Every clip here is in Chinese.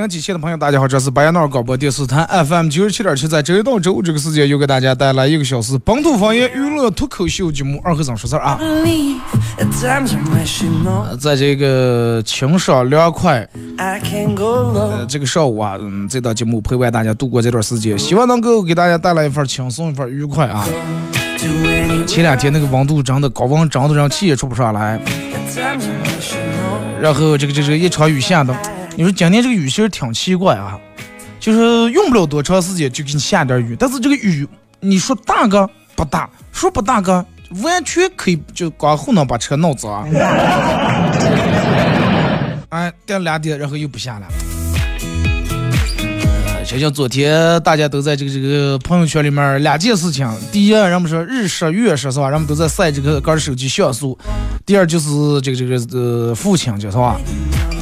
收音机前的朋友，大家好，这是白彦淖尔广播电视台 FM 九十七点七，在周一到周五这个时间，又给大家带来一个小时本土方言娱乐脱口秀节目《二和尚说事儿》啊。在这个清爽凉快，呃，这个上午啊，嗯，这档节目陪伴大家度过这段时间，希望能够给大家带来一份轻松，一份愉快啊。前两天那个温度真的高温，真的让气也出不上来，然后这个这个一场雨下的。你说今天这个雨其实挺奇怪啊，就是用不了多长时间就给你下点雨，但是这个雨你说大个不大，说不大个完全可以就光后能把车弄脏。哎，第两点然后又不下了。就像昨天大家都在这个这个朋友圈里面两件事情，第一，人们说日食月食是吧？人们都在晒这个个手机像素。第二就是这个这个呃父亲节是吧？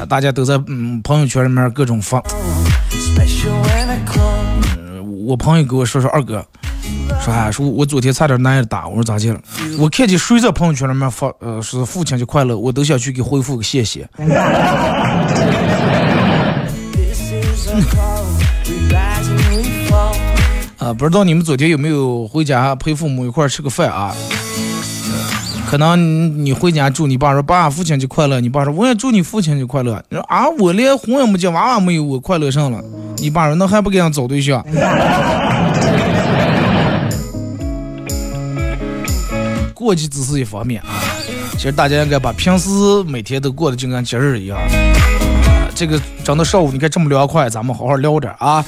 大家都在嗯朋友圈里面各种发。嗯我朋友给我说说二哥，说啊说我昨天差点挨着打，我说咋的了？我看见谁在朋友圈里面发呃是父亲节快乐，我都想去给回复个谢谢。啊，不知道你们昨天有没有回家陪父母一块吃个饭啊？可能你回家祝你爸说爸父亲节快乐，你爸说我也祝你父亲节快乐。你说啊，我连婚也没结，娃娃没有，我快乐上了。你爸说那还不给人找对象？过节只是一方面啊，其实大家应该把平时每天都过得就跟节日一样。这个整的上午你看这么凉快，咱们好好聊点啊。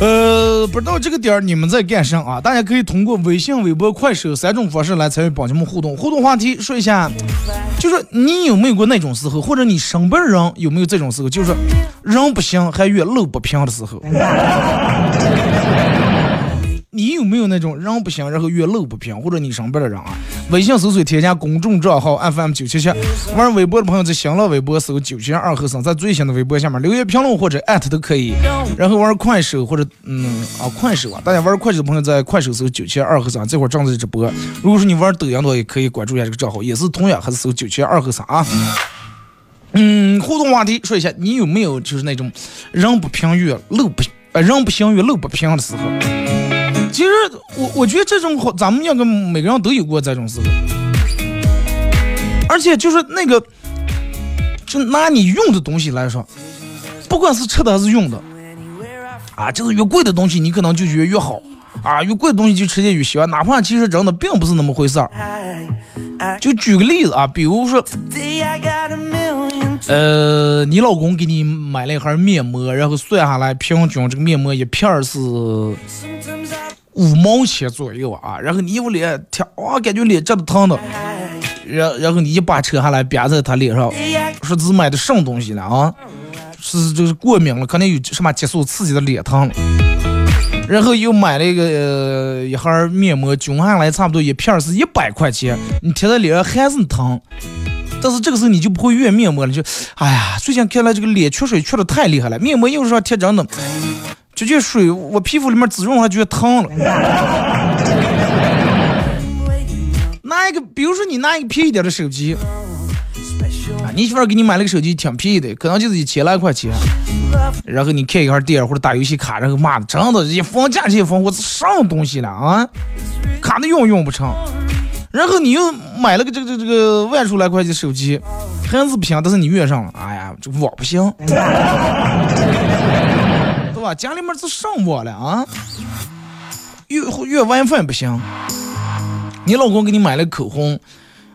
呃，不知道这个点儿你们在干啥啊？大家可以通过微信、微博、快手三种方式来参与帮节目互动。互动话题说一下，就是你有没有过那种时候，或者你身边人有没有这种时候，就是人不行还越路不平的时候。你有没有那种人不行，然后越路不平，或者你身边的人啊？微信搜索添加公众账号 FM 九七七，玩微博的朋友在新浪微博搜九七二和尚，在最新的微博下面留言评论或者艾特都可以。然后玩快手或者嗯啊快手啊，大家玩快手的朋友在快手搜九七二和尚，这会正在直播。如果说你玩抖音的话，也可以关注一下这个账号，也是同样还是搜九七二和尚啊。嗯，互动话题说一下，你有没有就是那种人不平越路不呃人不行越路不平的时候？其实我我觉得这种好，咱们应该每个人都有过这种时候，而且就是那个，就拿你用的东西来说，不管是吃的还是用的，啊，就是越贵的东西你可能就觉得越好，啊，越贵的东西就吃的越喜欢，哪怕其实真的并不是那么回事儿。就举个例子啊，比如说，呃，你老公给你买了一盒面膜，然后算下来平均这个面膜一片是。五毛钱左右啊，然后你用脸贴，哇，感觉脸真的疼的，然然后你一把扯下来，别在他脸上，说是买的什么东西了啊？是就是过敏了，可能有什么激素刺激的脸疼。然后又买了一个一盒面膜，均下来差不多一片是一百块钱，你贴在脸上还是疼。但是这个时候你就不会怨面膜了，就，哎呀，最近看来这个脸缺水缺的太厉害了，面膜又是说贴真的。直接水，我皮肤里面滋润，还觉得疼了。拿一个，比如说你拿一个便宜点的手机，啊，你媳妇给你买了个手机，挺便宜的，可能就是一千来块钱。然后你看一下店或者打游戏卡，然后妈的，真的，一放价钱一放，我是什么东西了啊？卡的用用不成。然后你又买了个这个这个这个万数来块钱手机，还是不行，但是你用上了，哎呀，这网不行，对吧？家里面是上网了啊，越越 WiFi 不行。你老公给你买了口红，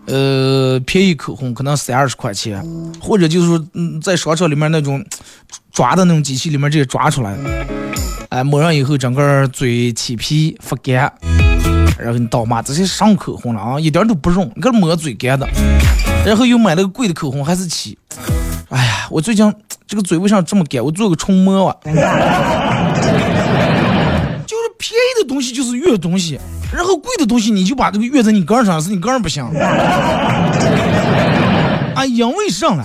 呃，便宜口红可能三二十块钱，或者就是说，嗯，在商场里面那种抓的那种机器里面直接抓出来，哎，抹上以后整个嘴起皮发干。然后你倒骂这些上口红了啊，一点都不润，你看抹嘴干的。然后又买了个贵的口红，还是起。哎呀，我最近这个嘴为啥这么干？我做个重抹吧。就是便宜的东西就是越东西，然后贵的东西你就把这个越在你肝上，是你肝不行。啊，因为上了，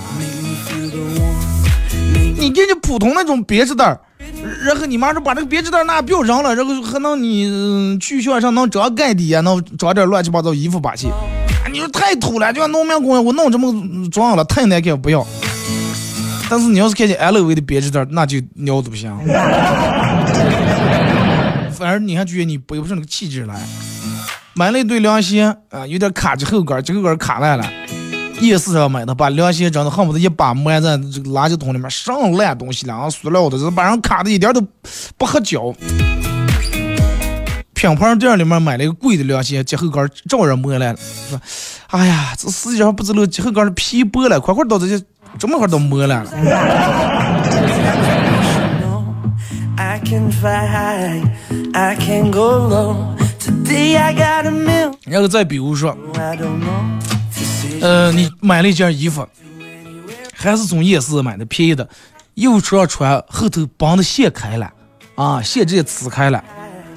你给你普通那种别致袋。然后你妈说把这个别致袋那不要扔了，然后还能你去学校上能装盖底啊，能装点乱七八糟衣服把去。你说太土了，就像农民工，我弄这么装了，太难看，不要。但是你要是看见 LV 的别致袋，那就尿都不行。反而你还觉得你背不上那个气质来。买了一对凉鞋啊，有点卡着后跟，这后跟卡烂了。夜市上买的，把凉鞋整的恨不得一把埋在这个垃圾桶里面，上烂东西了啊！塑料的，这把人卡的一点都不合脚。品牌店里面买了一个贵的凉鞋，脚后跟照样磨烂了。说，哎呀，这世界上不知道脚后跟的皮薄了，块块到这些这么块都磨烂了。然后再比如说。呃，你买了一件衣服，还是从夜市买的便宜的，又穿穿后头绑的线开了，啊，线直接撕开了，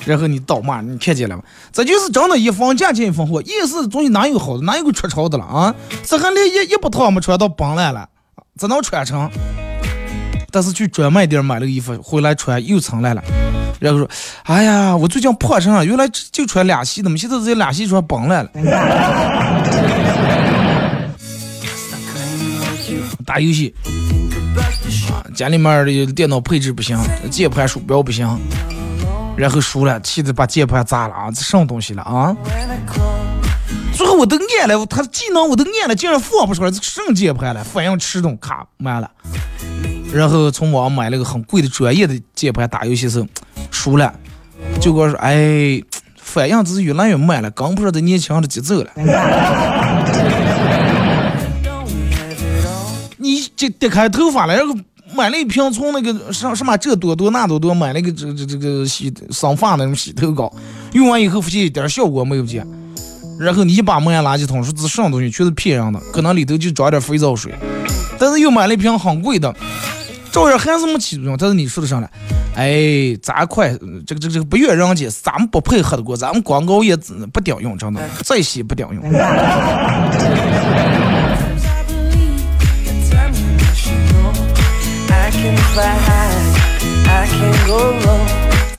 然后你倒骂，你看见了吗？这就是真的，一分价钱一分货。夜市东西哪有好的，哪有个出潮的了啊？这还连一一不套没穿到绑烂了，只能穿成。但是去专卖店买了衣服回来穿又成烂了，然后说，哎呀，我最近破成了，原来就穿俩系的嘛，现在这俩系穿崩烂了。打游戏啊，家里面的电脑配置不行，键盘鼠标不行，然后输了，气得把键盘砸了啊！这什么东西了啊？最后我都按了，他技能我都按了，竟然放不出来，这什么键盘了？反应迟钝，卡慢了。然后从网上买了个很贵的专业的键盘，打游戏时候输了，就跟我说：“哎，反应只是越来越慢了，跟不上这年轻人的节奏了。”就跌开头发了，然后买了一瓶从那个什什么这多多那多多买了一个这这这个洗生发那种洗头膏，用完以后发现一点效果没有见，然后你一把扔垃圾桶，说这什么东西，全是骗人的，可能里头就装点肥皂水，但是又买了一瓶很贵的，照样还是没起作用。但是你说的上来，哎，咱快这个这个这个不怨人家，咱们不配合的过，咱们广告也不顶用，真的再洗不顶用。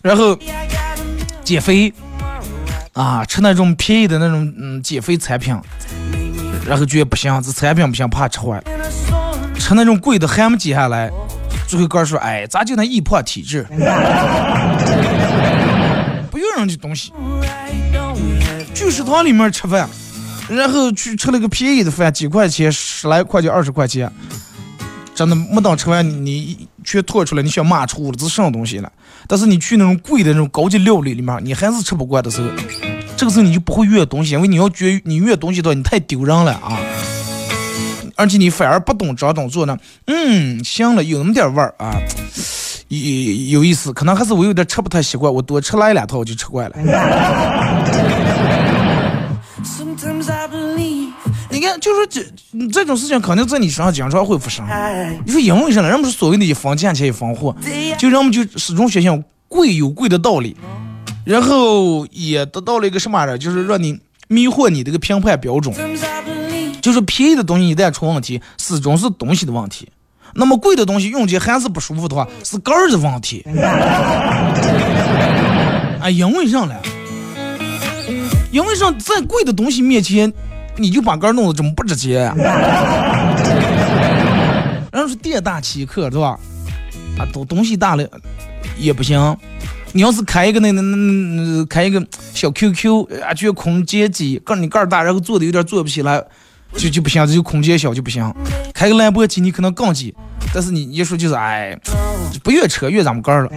然后减肥啊，吃那种便宜的那种嗯减肥产品，然后觉得不行，这产品不行，怕吃坏。吃那种贵的还没减下来，最后哥说，哎，咱就那易胖体质，不用人家东西。去食堂里面吃饭，然后去吃了个便宜的饭，几块钱，十来块钱，二十块钱。真的没等吃完，你却吐出来，你想骂出了，这是什么东西了？但是你去那种贵的那种高级料理里面，你还是吃不惯的时候，这个时候你就不会越东西，因为你要觉你越东西的话，你太丢人了啊！而且你反而不懂这懂做呢。嗯，行了，有那么点味儿啊，有有意思，可能还是我有点吃不太习惯，我多吃来两套我就吃惯了。就是这这种事情肯定在你身上经常会发生。你说因为什么？人们是所谓的一分钱钱一分货，就人们就始终相信贵有贵的道理，然后也得到了一个什么呢？就是让你迷惑你这个评判标准，就是便宜的东西一旦出问题，始终是东西的问题；那么贵的东西用起还是不舒服的话，是杆儿的问题。啊，因为啥呢？因为啥在贵的东西面前？你就把杆弄得这么不直接呀？人家说店大欺客，是吧？啊，东东西大了也不行，你要是开一个那那那那开一个小 QQ 啊，就空间挤，告诉你个儿大，然后坐的有点坐不起来，就就不行，这就空间小就不行。开个兰博基尼可能更挤，但是你一说就是哎，不越扯越咱们杆儿了，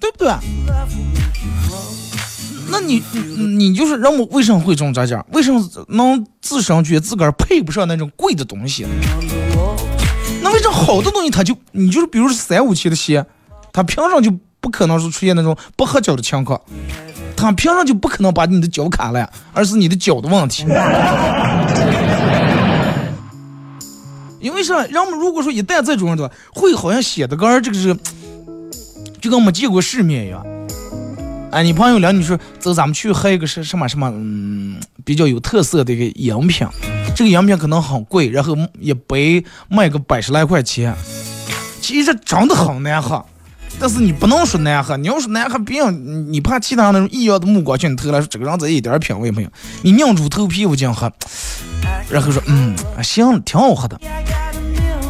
对不对？那你你就是让我为什么会中这么着讲？为什么能自身觉自个儿配不上那种贵的东西？那为什么好的东西它就你就是比如说三五七的鞋，它凭上就不可能是出现那种不合脚的情况，它凭上就不可能把你的脚卡了，而是你的脚的问题。因为啥？人们如果说一旦这种的话，会好像显得跟这个是就跟没见过世面一样。哎，你朋友聊你说走，咱们去喝一个是什么什么，嗯，比较有特色的一个饮品。这个饮品可能很贵，然后一杯卖个百十来块钱，其实真的很难喝。但是你不能说难喝，你要说难喝，别人你怕其他那种异样的目光向你投来，说这个人这一点品味没有。你拧住头皮我这样喝，然后说嗯，行，挺好喝的。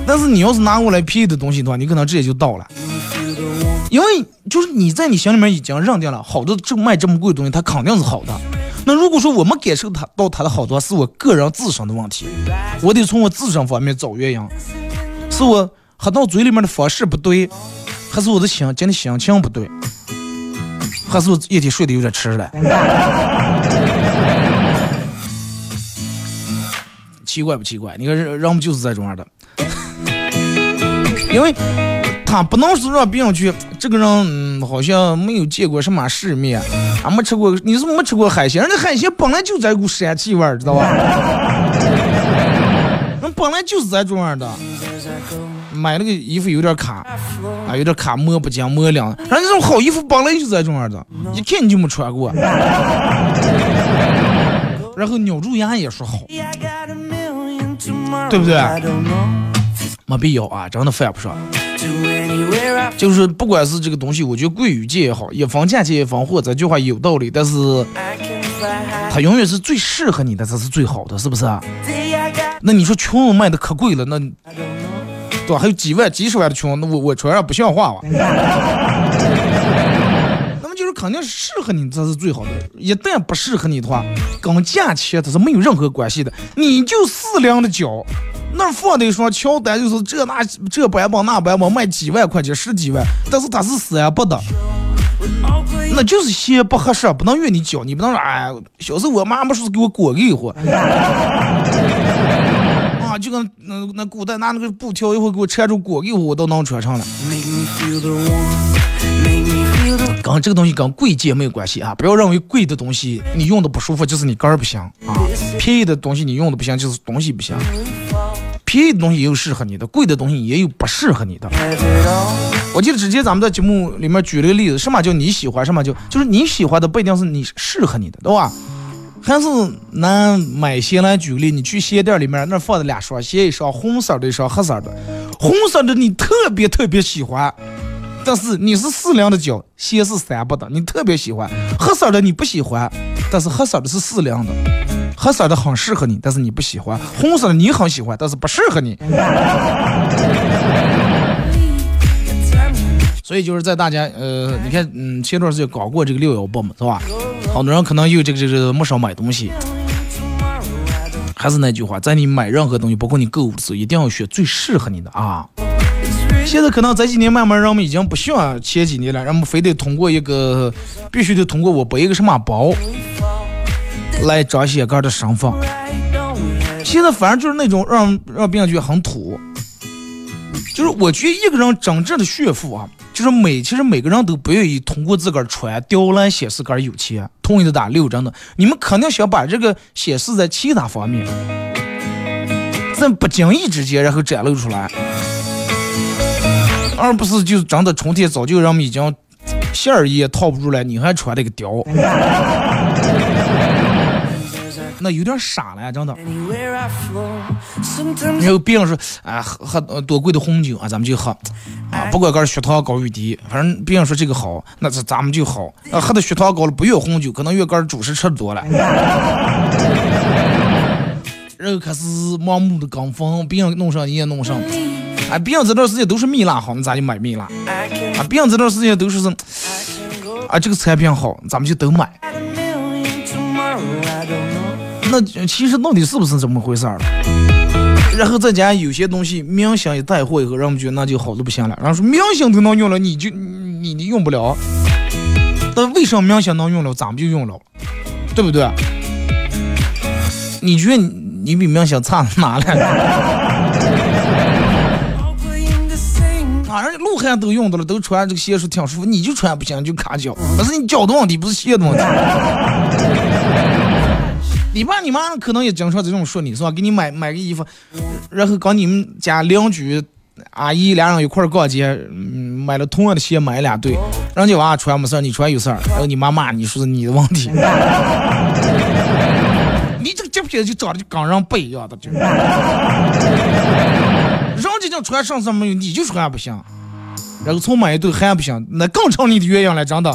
但是你要是拿过来便宜的东西的话，你可能直接就倒了。因为就是你在你心里面已经认定了，好的这卖这么贵的东西，它肯定是好的。那如果说我没感受它到它的好多，是我个人自身的问题，我得从我自身方面找原因，是我喝到嘴里面的方式不对，还是我的心今天心情不对，还是我一天睡得有点迟了？奇怪不奇怪？你看人人们就是这种样的，因为。他不能是让别人去，这个人嗯，好像没有见过什么世面，啊，没吃过，你是没吃过海鲜，人家海鲜本来就在股膻气味儿，知道吧？人本来就是在这样的，买那个衣服有点卡，啊，有点卡，摸不净，磨亮，人家这种好衣服本来就在这样的，一看你就没穿过，然后咬住牙也说好，对不对？没必要啊，真的犯不上。就是不管是这个东西，我觉得贵与贱也好，一分价钱一分货，这句话有道理。但是它永远是最适合你的，才是最好的，是不是？那你说裙子卖的可贵了，那对吧？还有几万、几十万的裙，那我我穿上不像话吧？那么就是肯定适合你，这是最好的。一旦不适合你的话，跟价钱它是没有任何关系的。你就四两的脚。那放的一双乔丹，就是这那这版本那版本卖几万块钱十几万，但是它是三八的，那就是鞋不合适，不能约你脚，你不能说哎，小时候我妈妈说给我裹一会 啊，就跟那那古代拿那个布条一会给我缠住裹一会我都能穿上了。跟这个东西跟贵贱没有关系啊！不要认为贵的东西你用的不舒服就是你肝儿不行啊，便宜的东西你用的不行就是东西不行。便宜的东西也有适合你的，贵的东西也有不适合你的。我记得之前咱们在节目里面举了个例子，什么叫你喜欢，什么叫就是你喜欢的不一定是你适合你的，对吧？还是拿买鞋来举例，你去鞋店里面那放的俩双鞋，一双红色的，一双黑色的。红色的你特别特别喜欢，但是你是适量的脚，鞋是三八的，你特别喜欢。黑色的你不喜欢，但是黑色的是适量的。黑色的很适合你，但是你不喜欢；红色的你很喜欢，但是不适合你。所以就是在大家呃，你看，嗯，前段时间搞过这个六幺八嘛，是吧？好多人可能有这个这个没少买东西。还是那句话，在你买任何东西，包括你购物的时候，一定要选最适合你的啊。现在可能这几年慢慢人们已经不像前几年了，人们非得通过一个，必须得通过我背一个什么包。来彰显个的身份，现在反正就是那种让让别人觉得很土，就是我觉得一个人真正的炫富啊，就是每其实每个人都不愿意通过自个儿穿貂来显示个儿有钱，同意的打六，真的，你们肯定想把这个显示在其他方面，在不经意之间然后展露出来，而不是就是真的春天早就让我们已经馅儿也套不住了，你还穿那个貂。那有点傻了呀，真的。然后别人说啊，喝喝多贵的红酒啊，咱们就喝啊，不管个血糖高与低，反正别人说这个好，那咱咱们就好。啊，喝的血糖高了不越红酒，可能越个主食吃的多了。然后开始盲目的跟风，别人弄上你也弄上。哎，别人这段时间都是蜜蜡好，你咋就买蜜蜡？啊，别人这段时间都是啊，这个产品好，咱们就都买。那其实到底是不是这么回事儿？然后再加上有些东西明星一带货以后，让我们觉得那就好的不行了。然后说明星都能用了，你就你你用不了。但为什么明星能用了，咱们就用了，对不对？你觉得你比明星差哪了？啊，人家鹿晗都用到了，都穿这个鞋是挺舒服，你就穿不行，就卡脚。不是你脚的问题，不是鞋的问题。你爸你妈可能也经常这种说你是吧？给你买买个衣服，然后跟你们家邻居阿姨俩人一块逛街，嗯，买了同样的鞋，买俩对，人家娃穿没事你穿有事儿，然后你妈骂你说是你的问题。你这个截片就长得就跟人不一样的，就，人家就穿上身没有，你就穿不行，然后从买一对还不行，那更成你的原因了，真的，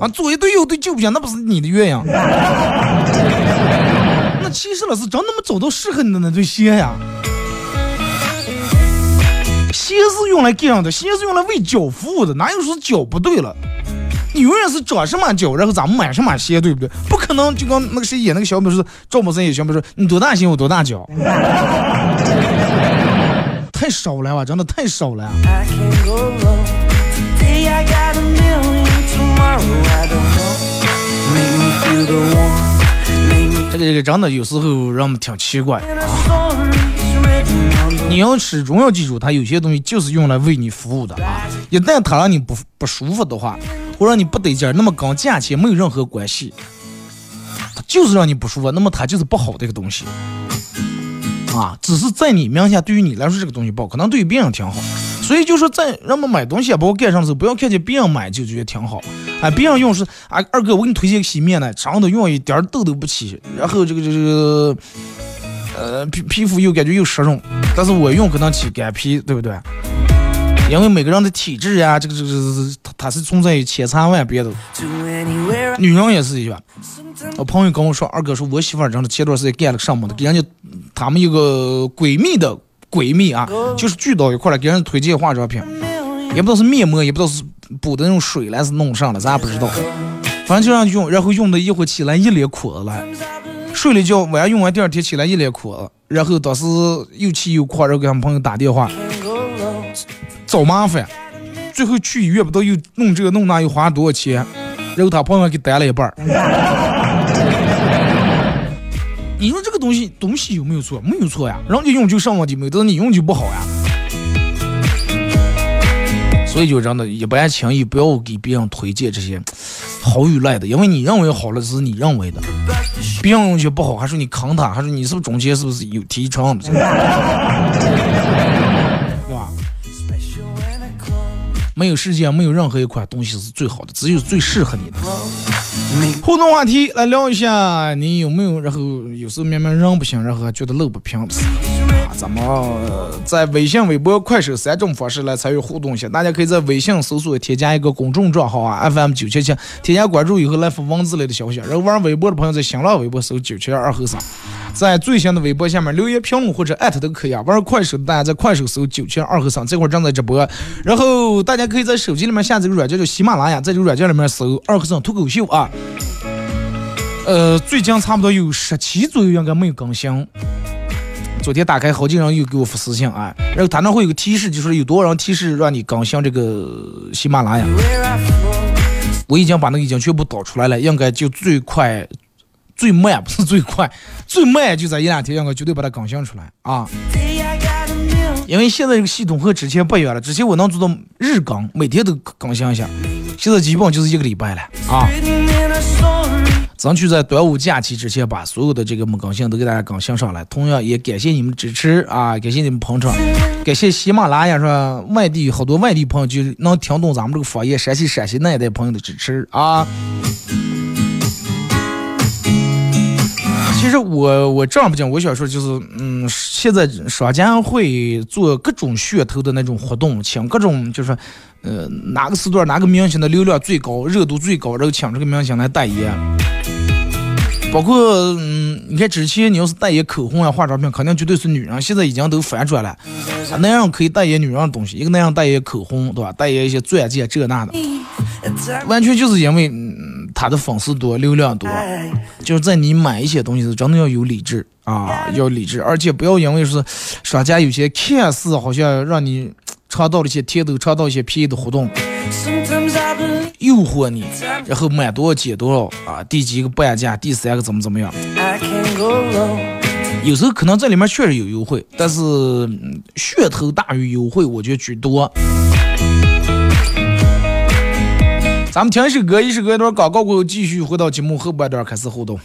啊，左一对右对就不行，那不是你的原因。其实了是真的没找到适合你的那对鞋呀。鞋是用来给人的，鞋是用来为脚服务的，哪有说脚不对了？你永远是长什么脚，然后咱们买什么鞋，对不对？不可能就跟那个谁演那个小美说，赵本山演小美说，你多大鞋我多大脚，太少了吧，真的太少了。这个这个真的有时候让我们挺奇怪。你要始终要记住，它有些东西就是用来为你服务的啊！一旦它让你不不舒服的话，或让你不得劲儿，那么跟价钱没有任何关系，它就是让你不舒服，那么它就是不好的一个东西啊！只是在你名下，对于你来说这个东西不好，可能对于别人挺好。所以就说在人们买东西啊，包括干啥的时候，不要看见别人买就觉得挺好，哎，别人用是啊，二哥我给你推荐个洗面奶，长的用一点痘都不起，然后这个这个呃皮皮肤又感觉又湿润，但是我用可能起干皮，对不对？因为每个人的体质呀，这个这个它它是存在于千差万别的。女人也是一样，我朋友跟我说，二哥说我媳妇儿真的前段时间干了个什么的，给人家他们一个闺蜜的。闺蜜啊，就是聚到一块了，给人推荐化妆品，也不知道是面膜，也不知道是补的那种水来是弄上了，咱也不知道。反正就让用，然后用的一会起来一脸苦了，睡了觉，晚上用完第二天起来一脸苦，然后当时又气又狂，然后给他们朋友打电话，找麻烦，最后去医院不知道又弄这个弄那，又花了多少钱，然后他朋友给担了一半你说这个东西东西有没有错？没有错呀，人家用就上问题，没但是你用就不好呀。所以就真的，一般轻易不要给别人推荐这些好与赖的，因为你认为好了，是你认为的，别人用就不好，还说你坑他，还说你是不是中间是不是有提成？对吧？没有世界没有任何一款东西是最好的，只有最适合你的。互动话题来聊一下，你有没有？然后有时候明明人不行，然后还觉得路不平。啊，咱们在微信、微博、快手三种方式来参与互动一下。大家可以在微信搜索添加一个公众账号啊，FM 九七七，添加关注以后来发文字类的消息。然后玩微博的朋友在新浪微博搜九七二后三，在最新的微博下面留言评论或者艾特都可以啊。玩快手的大家在快手搜九七二和三，这会儿正在直播。然后大家可以在手机里面下载个软件叫喜马拉雅，在这个软件里面搜二和尚脱口秀啊。呃，最近差不多有十期左右应该没有更新。昨天打开，好几人又给我发私信啊，然后他那会有个提示，就是有多少人提示让你更新这个喜马拉雅。我已经把那个已经全部导出来了，应该就最快、最慢不是最快，最慢就在一两天，我绝对把它更新出来啊。因为现在这个系统和之前不一样了，之前我能做到日更，每天都更新一下，现在基本就是一个礼拜了啊。争取在端午假期之前把所有的这个没更新都给大家更新上来。同样也感谢你们支持啊，感谢你们捧场，感谢喜马拉雅上外地好多外地朋友就能听懂咱们这个方言，陕西陕西那一带朋友的支持啊。其实我我这样不讲，我想说就是，嗯，现在商家会做各种噱头的那种活动，请各种就是，呃，哪个时段哪个明星的流量最高、热度最高，然后请这个明星来代言。包括嗯，你看之前你要是代言口红啊、化妆品，肯定绝对是女人，现在已经都反转了，男人可以代言女人的东西，一个男人代言口红，对吧？代言一些钻戒这那的，完全就是因为嗯他的粉丝多、流量多，就是在你买一些东西时，真的要有理智啊，要理智，而且不要因为是商家有些看似好像让你尝到了一些甜头、尝到一些便宜的活动。诱惑你，然后买多少减多少啊？第几个半价，第三个怎么怎么样？有时候可能这里面确实有优惠，但是噱头大于优惠，我觉得居多。咱们听一首歌，一首歌一段广告过后，继续回到节目后半段开始互动。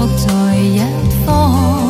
各在一方。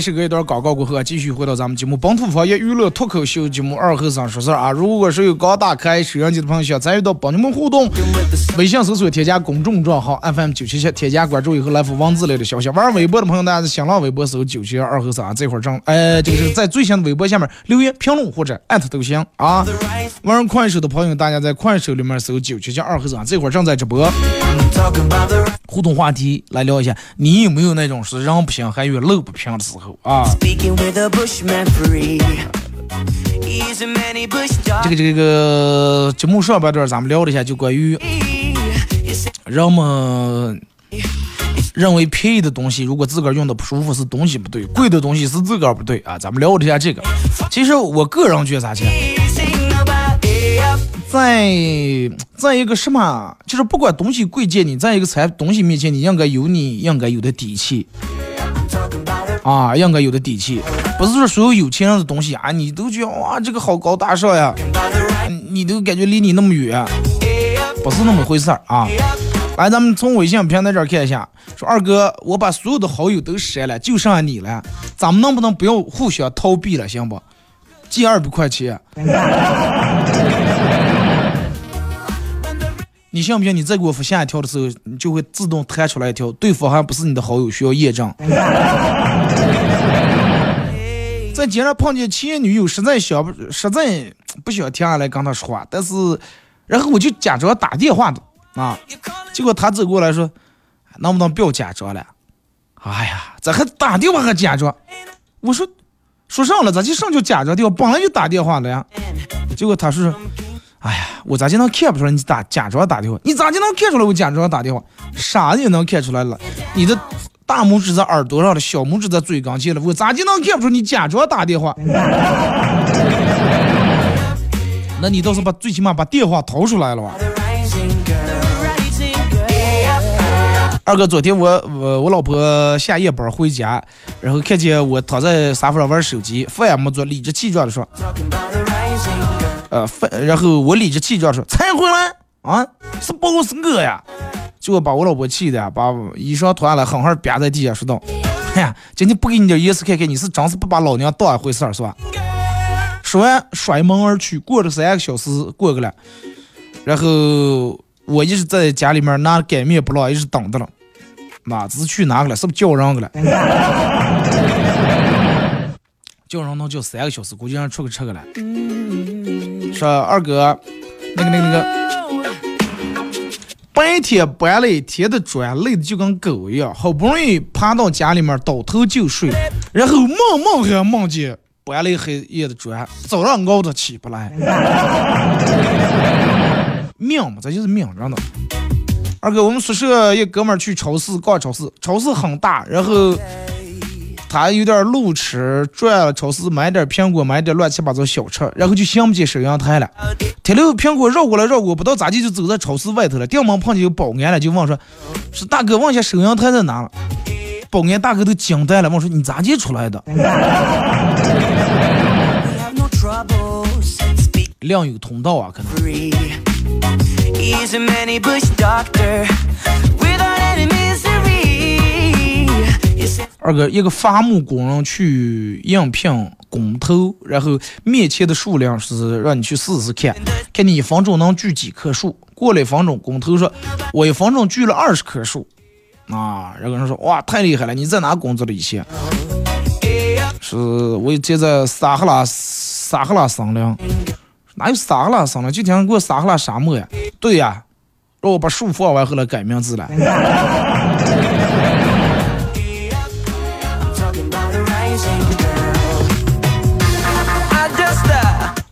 是隔一段广告过后啊，继续回到咱们节目本土方言娱乐脱口秀节目二和尚说事儿啊。如果是有刚打开收音机的朋友，想参与到帮你们互动，微信搜索添加公众账号 FM 九七七，添加关注以后来发文字类的消息。玩微博的朋友，大家在新浪微博搜九七二和尚，这会儿正哎，这个是在最新的微博下面留言评论或者艾特都行啊。玩快手的朋友，大家在快手里面搜九七七二和尚，这会儿正在直播。互动话题来聊一下，你有没有那种是人不行还有路不平的时候啊这个这个节目上半段咱们聊了一下，就关于人们认为便宜的东西，如果自个儿用的不舒服，是东西不对；贵的东西是自个儿不对啊。咱们聊了一下这个。其实我个人觉得咋讲，Sing about it. 在在一个什么，就是不管东西贵贱，你在一个产东西面前，你应该有你应该有的底气.啊，应该有的底气。不是说所有有钱人的东西啊，你都觉得哇这个好高大上呀，你都感觉离你那么远，不是那么回事儿啊。来，咱们从微信平台这儿看一下，说二哥，我把所有的好友都删了，就剩下你了，咱们能不能不要互相逃避了，行不？借二百块钱。你信不信？你再给我发下一条的时候，你就会自动弹出来一条，对方还不是你的好友，需要验证。在街上碰见前女友，实在想不，实在不想停下来跟她说话，但是，然后我就假装打电话的啊，结果她走过来说，能不能不要假装了？哎呀，咋还打电话还假装？我说，说上了，咋就上就假装电话？本来就打电话了呀。结果她说，哎呀，我咋就能看不出来你打假装打电话？你咋就能看出来我假装打电话？啥也能看出来了，你的大拇指在耳朵上了，小拇指在嘴刚前了，我咋就能看不出你假装打电话？那你倒是把最起码把电话掏出来了吧？二哥，昨天我我我老婆下夜班回家，然后看见我躺在沙发上玩手机，饭也没做，理直气壮的说，呃，饭，然后我理直气壮说才回来啊，是包是我呀，结果把我老婆气的，把衣裳脱下来狠狠啪在地下说道，哎呀，今天不给你点颜色看看，你是真是不把老娘当一回事儿是吧？说完摔门而去，过了三个小时过去了，然后我一直在家里面拿擀面不落，一直等着了。哪知去哪个了？是不是叫人去了？叫人能叫三个小时，估计让出去吃去了。说二哥，那个那个那个，白天搬了一天的砖，累的就跟狗一样，好不容易爬到家里面倒头就睡，然后梦梦还梦见搬了一黑夜的砖，早上熬得起不来。命嘛，这就是命，真的。二哥，我们宿舍一哥们儿去超市逛超市，超市很大，然后他有点路痴，转了超市买点苹果，买点乱七八糟小吃，然后就想不起收银台了。提溜苹果绕过来绕过，不知道咋地就走在超市外头了。店门碰见有保安了，就问说：“是大哥，问下收银台在哪了？”保安大哥都惊呆了，问说：“你咋进出来的？” 量有通道啊，可能。二哥，一个伐木工人去应聘工头，然后面前的数量是让你去试试看，看你一分钟能锯几棵树。过了一分钟，工头说：“我一分钟锯了二十棵树。”啊，然后人说：“哇，太厉害了！你在哪工作的一些？”是我以前在撒哈拉撒哈拉森林，哪有撒哈拉森林？就听过撒哈拉沙漠呀。对呀，让我把树放完后来改名字了。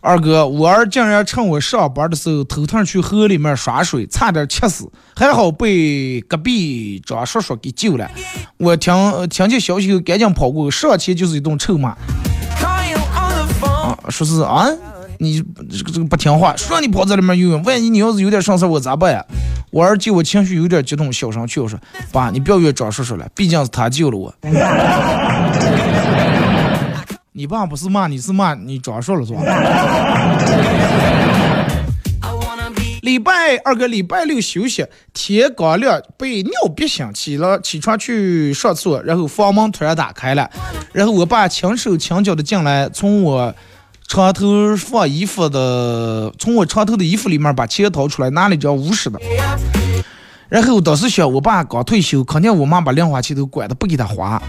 二哥，我儿竟然趁我上班的时候偷偷去河里面耍水，差点气死，还好被隔壁张叔叔给救了。我听听见消息后赶紧跑过，上前就是一顿臭骂啊，说是啊，你这个这个不听话，说让你跑在里面游泳，万一你要是有点上事我咋办呀？我儿见我情绪有点激动，小声劝我说：“爸，你不要怨张叔叔了，毕竟是他救了我。”你爸不是骂你，是骂你张叔了是吧？礼拜二个礼拜六休息，天刚亮被尿憋醒，起了起床去上厕所，然后房门突然打开了，然后我爸轻手轻脚的进来，从我床头放衣服的，从我床头的衣服里面把钱掏出来，拿了一张五十的。然后当时想，我爸刚退休，肯定我妈把零花钱都管的不给他花，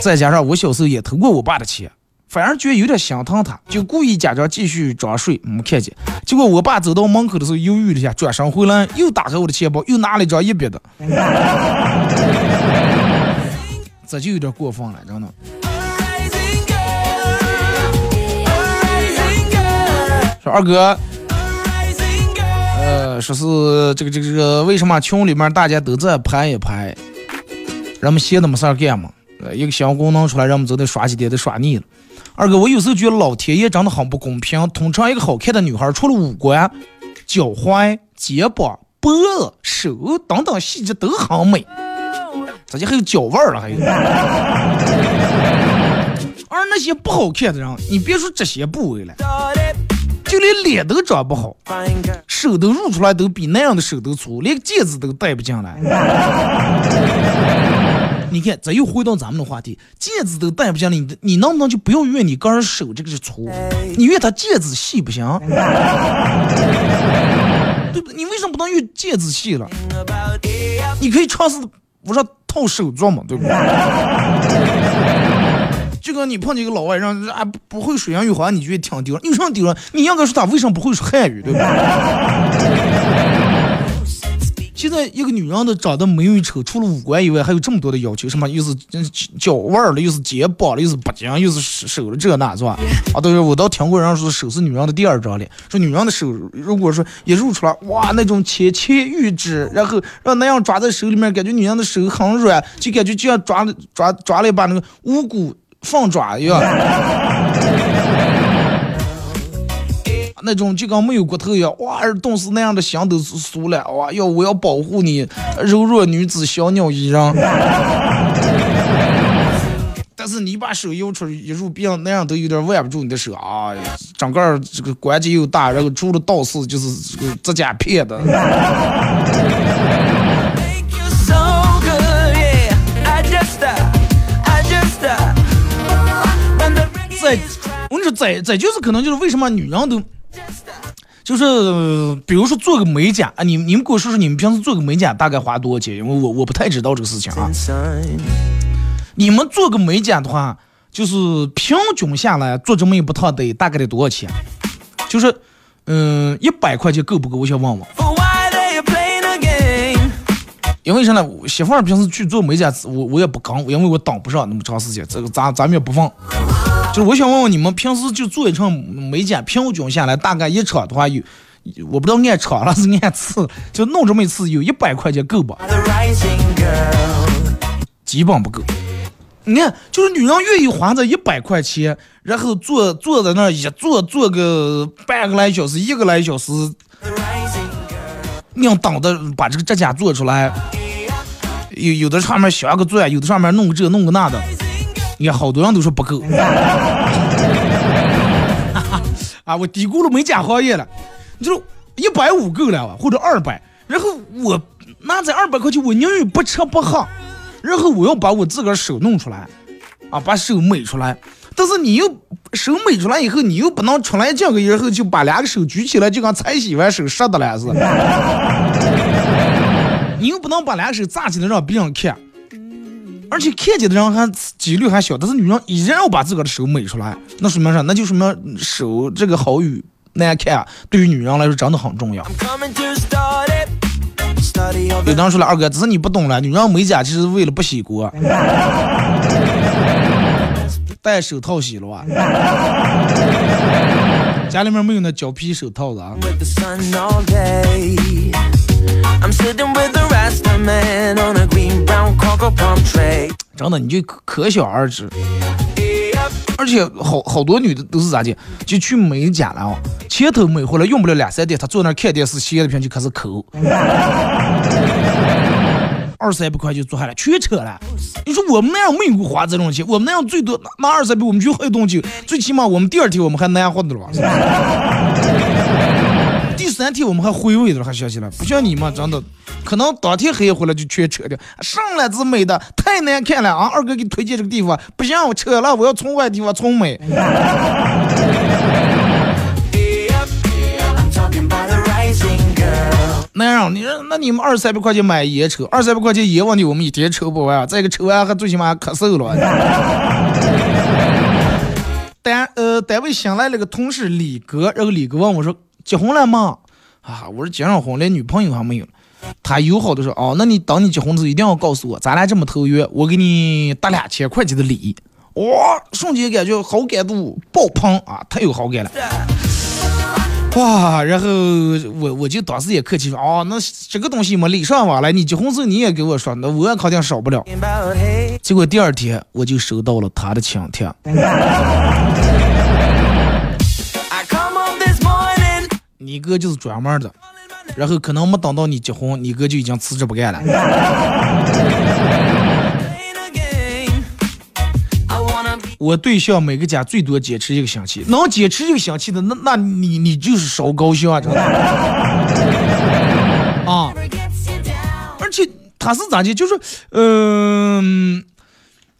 再加上我小时候也偷过我爸的钱，反而觉得有点心疼他，就故意假装继续装睡，没看见。结果我爸走到门口的时候犹豫了一下，转身回来又打开我的钱包，又拿了一张一百的，这就有点过分了，真的。说二哥，呃，说是这个这个这个，为什么群里面大家都在拍一拍，人们闲的没事干嘛？呃，一个新功能出来，人们都得刷几天，都刷腻了。二哥，我有时候觉得老天爷真的很不公平。通常一个好看的女孩，除了五官、脚踝、肩膀、脖子、手等等细节都很美，咋就还有脚腕了？还有。而那些不好看的人，你别说这些部位了，就连脸都长不好。手都露出来都比那样的手都粗，连戒指都戴不进来。你看，这又回到咱们的话题，戒指都戴不下来，你你能不能就不要怨你个人手这个是粗，你怨他戒指细不行？对不对？你为什么不能怨戒指细了？你可以尝试我说套手镯嘛，对不对？就跟你碰见一个老外，让啊不不会说洋语，好像你觉得挺丢人，有什么丢了？你应该说他为什么不会说汉语，对不对？现在一个女人的长得美与丑，除了五官以外，还有这么多的要求，什么又是 脚腕儿了，又是肩膀了，又是脖颈，又是手了，这那是吧？啊，对，我倒听过人说手是女人的第二张脸，说女人的手如果说一露出来，哇，那种纤纤玉指，然后让那样抓在手里面，感觉女人的手很软，就感觉就像抓了抓抓了一把那个五谷凤爪一样。那种就跟没有骨头一样，哇，耳洞是那样的心都酥了，哇，要我要保护你，柔弱女子小鸟依人。但是你把手摇出来一入病，那样都有点挽不住你的手啊，整个这个关节又大，然后除了道士就是这个指甲片的。Make you so good, yeah. I just, uh, I just, uh, when the reggae 再 is crying, 我跟你说，再再就是可能就是为什么女人都，就是比如说做个美甲啊，你你们给我说说你们平时做个美甲大概花多少钱？因为我我不太知道这个事情啊。你们做个美甲的话，就是平均下来做这么一不套得大概得多少钱？就是，嗯，一百块钱够不够？我想问问。因为啥呢？媳妇儿平时去做美甲，我我也不跟，因为我等不上那么长时间，这个咱咱们也不放。就是我想问问你们，平时就做一场美甲，平均下来大概一场的话有，我不知道按场了是按次，就弄这么一次有一百块钱够不.基本不够。你看，就是女人愿意花这一百块钱，然后坐坐在那儿一坐坐个半个来小时，一个来小时.硬等的把这个指甲做出来。有有的上面镶个钻，有的上面弄个这弄个那的，你看好多人都说不够。啊，我低估了美甲行业了，你就一百五够了啊，或者二百，然后我拿这二百块钱，我宁愿不吃不喝，然后我要把我自个儿手弄出来，啊，把手美出来。但是你又手美出来以后，你又不能出来这个，然后就把两个手举起来，就跟才洗完手湿的了似的。你又不能把两个手扎起来让别人看，而且看见的人还几率还小，但是女人依然要把自个的手美出来，那说明啥？那就说明手这个好与难看，对于女人来说真的很重要。I'm coming to start it. Study of 有人说了，二哥，只是你不懂了，女人美甲就是为了不洗锅，戴手套洗了吧。家里面没有那胶皮手套子啊。真的，你就可想而知。而且好好多女的都是咋的，就去美甲了啊，前头美回来用不了两三天，她坐那看电视，斜着屏就开始抠，二三百块就做下来，全扯了。你说我们那样没有花这种钱，我们那样最多拿二三百，我们去喝一顿酒，最起码我们第二天我们还难活的了吧？第三天我们还回味着，还想起来，不像你们真的，可能当天黑回来就全扯掉。上来之美的太难看了啊！二哥给你推荐这个地方，不行，我扯了，我要从外地方从美。I'm talking about a rising girl. 那样，你说那你们二三百块钱买烟抽，二三百块钱烟问题我们一天抽不完，再一个抽完还最起码还咳嗽了。单呃单位新来了个同事李哥，然后李哥问我说结婚了吗？啊，我说结上婚，连女朋友还没有。他友好的说哦，那你等你结婚的时一定要告诉我，咱俩这么投缘，我给你打两千块钱的礼。哇，瞬间感觉好感度爆棚啊，太有好感了。哇，然后我我就当时也客气说，哦，那这个东西嘛，礼尚往来，你结婚时候你也给我说，那我也肯定少不了。结果第二天我就收到了他的请帖，你哥就是专门的，然后可能没等到你结婚，你哥就已经辞职不干了。我对象每个家最多坚持一个星期，能坚持一个星期的，那那你你就是烧高兴啊，真的。啊，而且他是咋的？就是，嗯、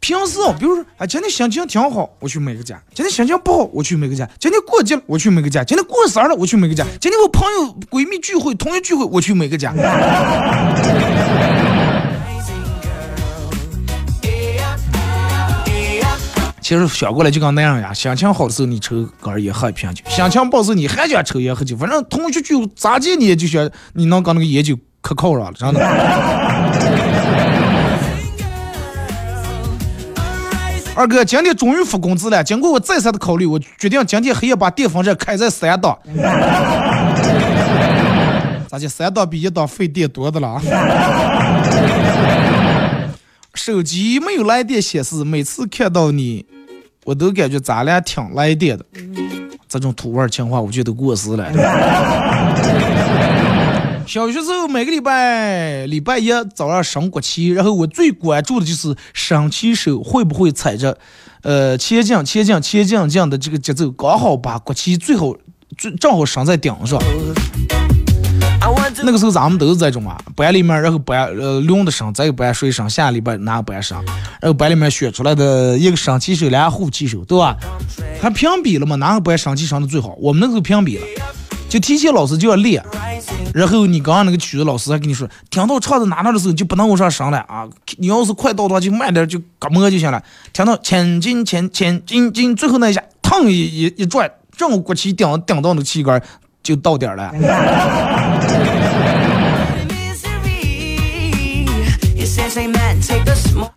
平时啊，比如说，啊，今天心情挺好，我去每个家；今天心情不好，我去每个家；今天过节了，我去每个家；今天过生日了，我去每个家；今天我朋友闺蜜聚会、同学聚会，我去每个家。其实想过来就跟那样呀，心情好的时候你抽根烟喝一瓶酒，心情不好时候你还想抽烟喝酒，反正同学聚会咋地你也就想你能跟那个烟酒可靠上了，真的。二哥，今天终于发工资了。经过我再三的考虑，我决定今天黑夜把电风扇开在三档。咋就？三档比一档费电多的了啊！手机没有来电显示，每次看到你，我都感觉咱俩挺来电的。这种土味情话，我觉得过时了。小学时候每个礼拜礼拜一早上升国旗，然后我最关注的就是升旗手会不会踩着，呃前进前进前进这样的这个节奏，刚好把国旗最后最正好升在顶上。那个时候咱们都是这种啊，班里面然后班呃轮的升，这个班谁升，下礼拜哪个班升，然后班里面选出来的一个升旗手，俩护旗手，对吧？还评比了嘛，哪个班升旗升的最好？我们那时候评比了，就提前老师就要练，然后你刚刚那个曲子老师还跟你说，听到唱到哪哪的时候就不能往上升了啊，你要是快到的话就慢点就嘎摸就行了。听到前进前前进进，最后那一下，腾一一一转，正好国旗顶顶到那个旗杆就到点了。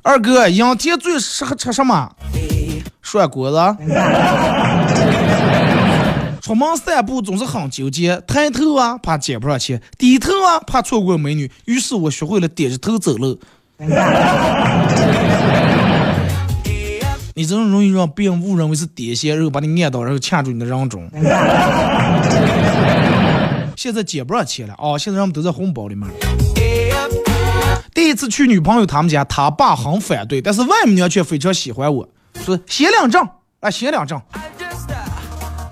二哥，仰天最适合吃什么？涮锅子。出门散步总是很纠结，抬头啊怕捡不上钱，低头啊怕错过美女。于是我学会了点着头走路。你这种容易让别人误认为是癫痫，然后把你按倒，然后掐住你的人中。现在捡不上钱了啊、现在人们都在红包里面。第一次去女朋友他们家，他爸很反对，但是外母娘却非常喜欢我，说写两张啊，写两张。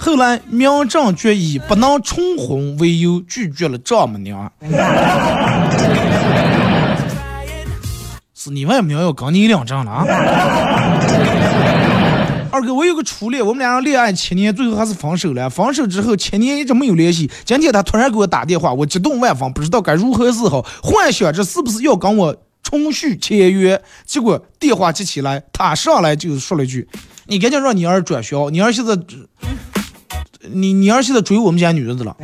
后来民政局以不能重婚为由拒绝了丈母娘。是你外母要跟你领证了啊？二哥，我有个初恋，我们俩人恋爱七年，最后还是分手了。分手之后七年一直没有联系，今天他突然给我打电话，我激动万分，不知道该如何是好，幻想着是不是要跟我重续签约。结果电话接起来，他上来就说了一句：“你赶紧让你儿转学，你儿现在，你你儿现在追我们家女子了。”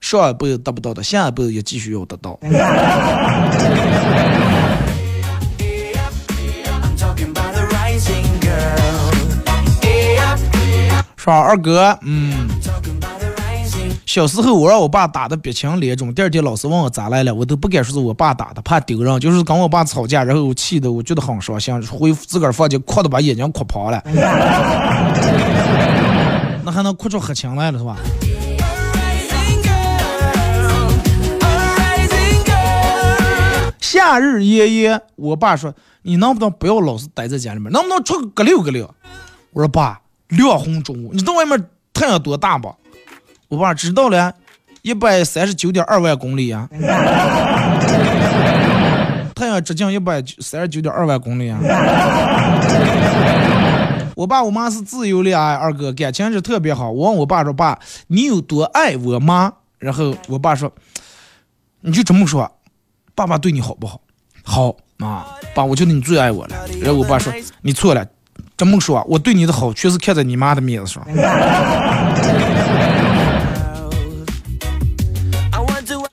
上一辈子得不到的，下一辈子也继续要得到。Talking about the rising girl. Yeah, 说二哥，嗯，小时候我让我爸打的鼻青脸肿，第二天老师问我咋来了，我都不敢说是我爸打的，怕丢人。就是跟我爸吵架，然后我气的我觉得很伤心，回自个儿房间哭的把眼睛哭跑了。那还能哭出黑青来了是吧.夏日炎炎，我爸说你能不能不要老是待在家里面，能不能出去个溜个溜？我说爸，亮红中午，你知道外面太阳多大不？我爸知道了，一百三十九点二万公里啊，太阳直径一百三十九点二万公里啊。我爸我妈是自由恋爱，二哥感情是特别好。我问我爸说：“爸，你有多爱我妈？”然后我爸说：“你就这么说，爸爸对你好不好？好啊，爸，我觉得你最爱我了。”然后我爸说：“你错了，这么说，我对你的好全是看在你妈的面子上。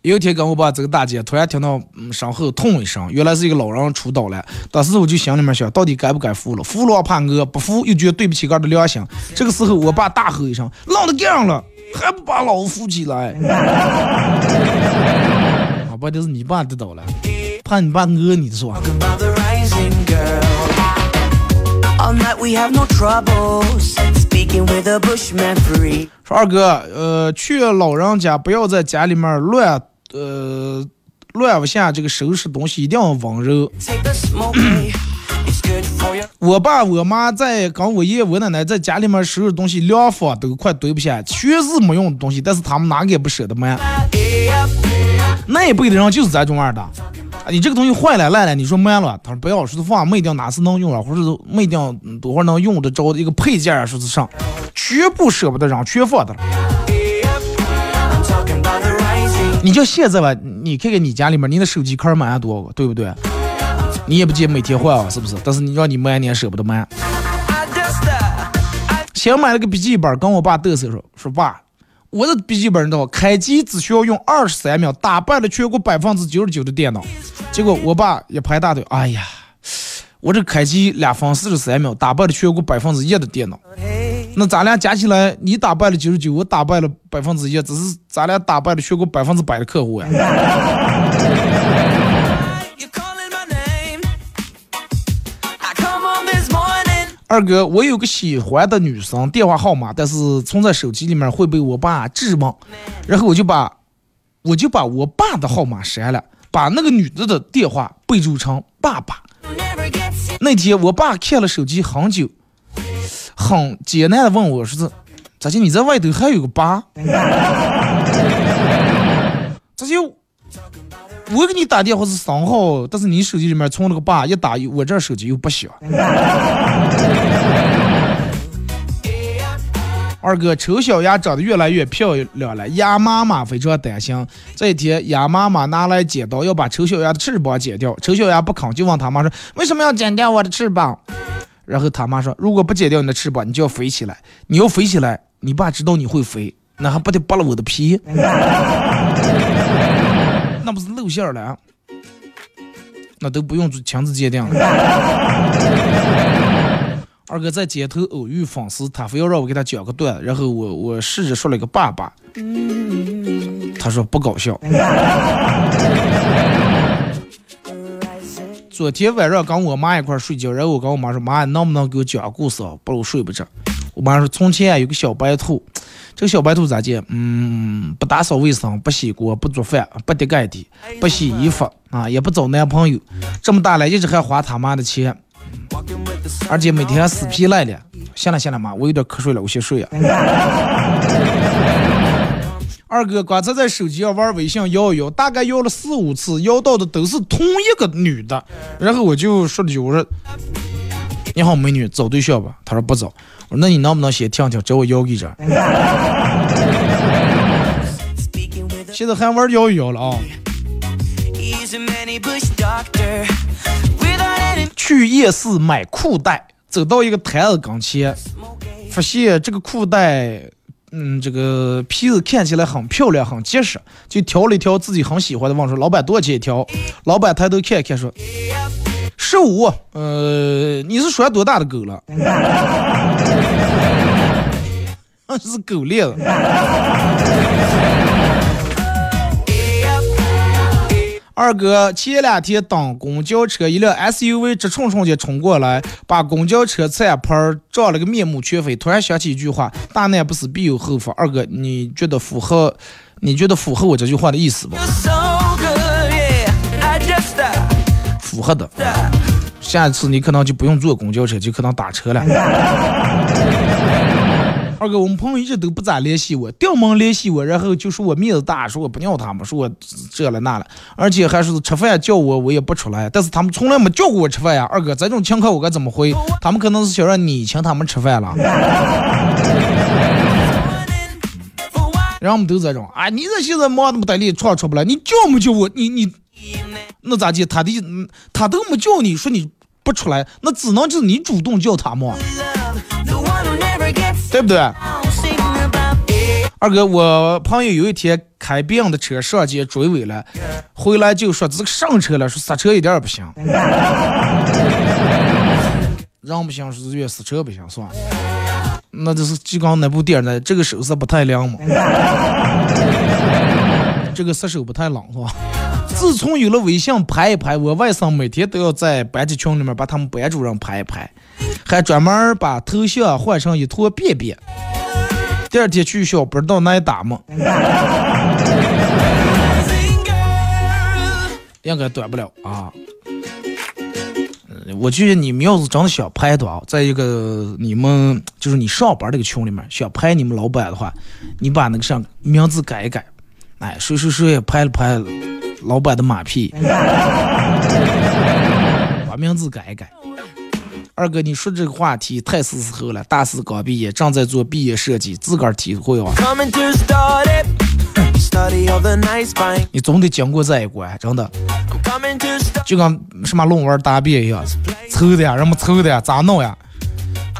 有一天跟我爸这个大姐，突然听到嗯身后痛一声，原来是一个老人出倒了。当时我就心里面想，到底该不该扶了？扶了怕饿，不扶又觉得对不起俺的良心。这个时候，我爸大吼一声：“老子干上了，还不把老子扶起来？”啊，不，这是你爸得倒了，怕你爸讹你的是吧？about the rising girl. All night we have no troubles. Speaking with a bushman free. 说二哥，呃，去老人家不要在家里面乱，呃，乱不下这个收拾东西，一定要温柔。我爸我妈在跟我爷爷我奶奶在家里面收拾东西，两方都快堆不下，全是没用的东西，但是他们哪个也不舍得卖。那一辈的人就是这种样的。啊，你这个东西坏了烂了，你说卖了，他说不要，说是放没定哪次能用了，或者是没定嗯多会儿能用得着的一个配件啊，说是上，全部舍不得扔，全放的了。你就现在吧，你看看你家里面，你的手机壳买了多少个，对不对？你也不见每天换啊，是不是？但是你让你买，你也舍不得买。先买了个笔记本，跟我爸嘚瑟说说爸，我的笔记本的开机只需要用二十三秒，打败了全国百分之九十九的电脑。结果我爸一拍大腿，哎呀，我这开机两分四十三秒，打败了全国百分之一的电脑。那咱俩加起来，你打败了九十九，我打败了百分之一，只是咱俩打败了全国百分之百的客户呀。二哥，我有个喜欢的女生电话号码，但是存在手机里面会被我爸质问，然后我就把我就把我爸的号码删了，把那个女的的电话备注成爸爸。那天我爸看了手机很久，很艰难的问我说是：“咋就你在外头还有个疤？咋就我给你打电话是三号，但是你手机里面存了个爸，一打我这手机又不响。”二哥，丑小鸭长得越来越漂亮了，鸭妈妈非常担心。这一天，鸭妈妈拿来剪刀要把丑小鸭的翅膀剪掉，丑小鸭不肯，就问他妈说：“为什么要剪掉我的翅膀？”然后他妈说：“如果不剪掉你的翅膀，你就要飞起来。你要飞起来，你爸知道你会飞，那还不得扒了我的皮？那不是露馅了啊？那都不用强制鉴定了。”二哥在街头偶遇粉丝，他非要让我给他讲个段，然后我我试着说了个爸爸，他说不搞笑。昨天晚上跟我妈一块睡觉，然后我跟我妈说：“妈，能不能给我讲个故事啊？不然我睡不着。”我妈说：“从前有个小白兔，这个小白兔咋的？嗯，不打扫卫生，不洗锅，不做饭，不叠盖地，不洗衣服啊，也不找男朋友。这么大了，一直还花他妈的钱。而且每天还死皮赖脸。行了行了妈，我有点瞌睡了，我先睡呀。二哥刚才在手机上玩微信摇一摇，大概摇了四五次，摇到的都是同一个女的。然后我就说了句：“我说你好，美女，找对象吧？”她说不找。我说那你能不能先听听，找我摇一张？现在还玩摇一摇了啊！去夜市买裤带，走到一个摊子跟前，发现这个裤带，嗯，这个皮子看起来很漂亮，很结实，就挑了一条自己很喜欢的，问说：“老板多少钱一条？”老板抬头看看说：“十五。”呃，你是拴多大的狗了？那 是狗链子。二哥前两天等公交车，一辆 SUV 直冲冲的冲过来，把公交车菜盘撞了个面目全非。突然想起一句话：“大难不死，必有后福。”二哥，你觉得符合？你觉得符合我这句话的意思不？符合的。下一次你可能就不用坐公交车，就可能打车了。二哥，我们朋友一直都不咋联系我，掉门联系我，然后就说我面子大，说我不要他们，说我这了那了，而且还是吃饭叫我，我也不出来。但是他们从来没叫过我吃饭呀。二哥，这种情况我该怎么回？他们可能是想让你请他们吃饭了。然后我们都这种，啊，你这现在忙那么得力，出出不来，你叫没叫我？你你那咋地？他的他都没叫你说你不出来，那只能就是你主动叫他嘛。对不对？二哥，我朋友有一天开别人的车上街追尾了，回来就说这个上车了，说刹车一点也不行。人不行是越刹车不行，算了。那就是就刚那部电影的，这个手势不太亮嘛？这个杀手不太冷是吧？自从有了微信拍一拍，我外甥每天都要在班级群里面把他们班主任拍一拍。还专门把头像换成一坨便便，第二天去学校不知道哪里打嘛，应该短不了啊。我觉得你们要是真的想拍的话，在一个你们就是你上班这个群里面想拍你们老板的话，你把那个上名字改一改，哎，谁谁谁也拍了拍了老板的马屁，把名字改一改。二哥，你说这个话题太是时候了。大四刚毕业，正在做毕业设计，自个儿体会啊。你总得经过这一关，真的。就跟什么论文答辩一样，凑的呀，人们凑的呀，咋弄呀？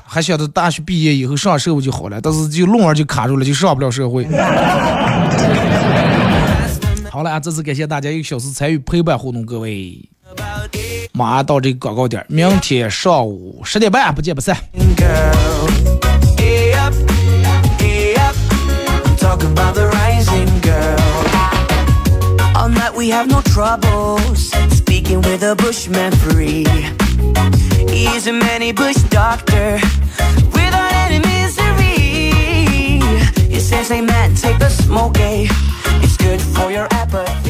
还想着大学毕业以后上社会就好了，但是就论文就卡住了，就上不了社会。好了啊，这次感谢大家一个小时参与陪伴互动，各位。马上到这个广告点，明天上午十点半不见不散。Says, man, take the smoke, eh? It's good for your appetite.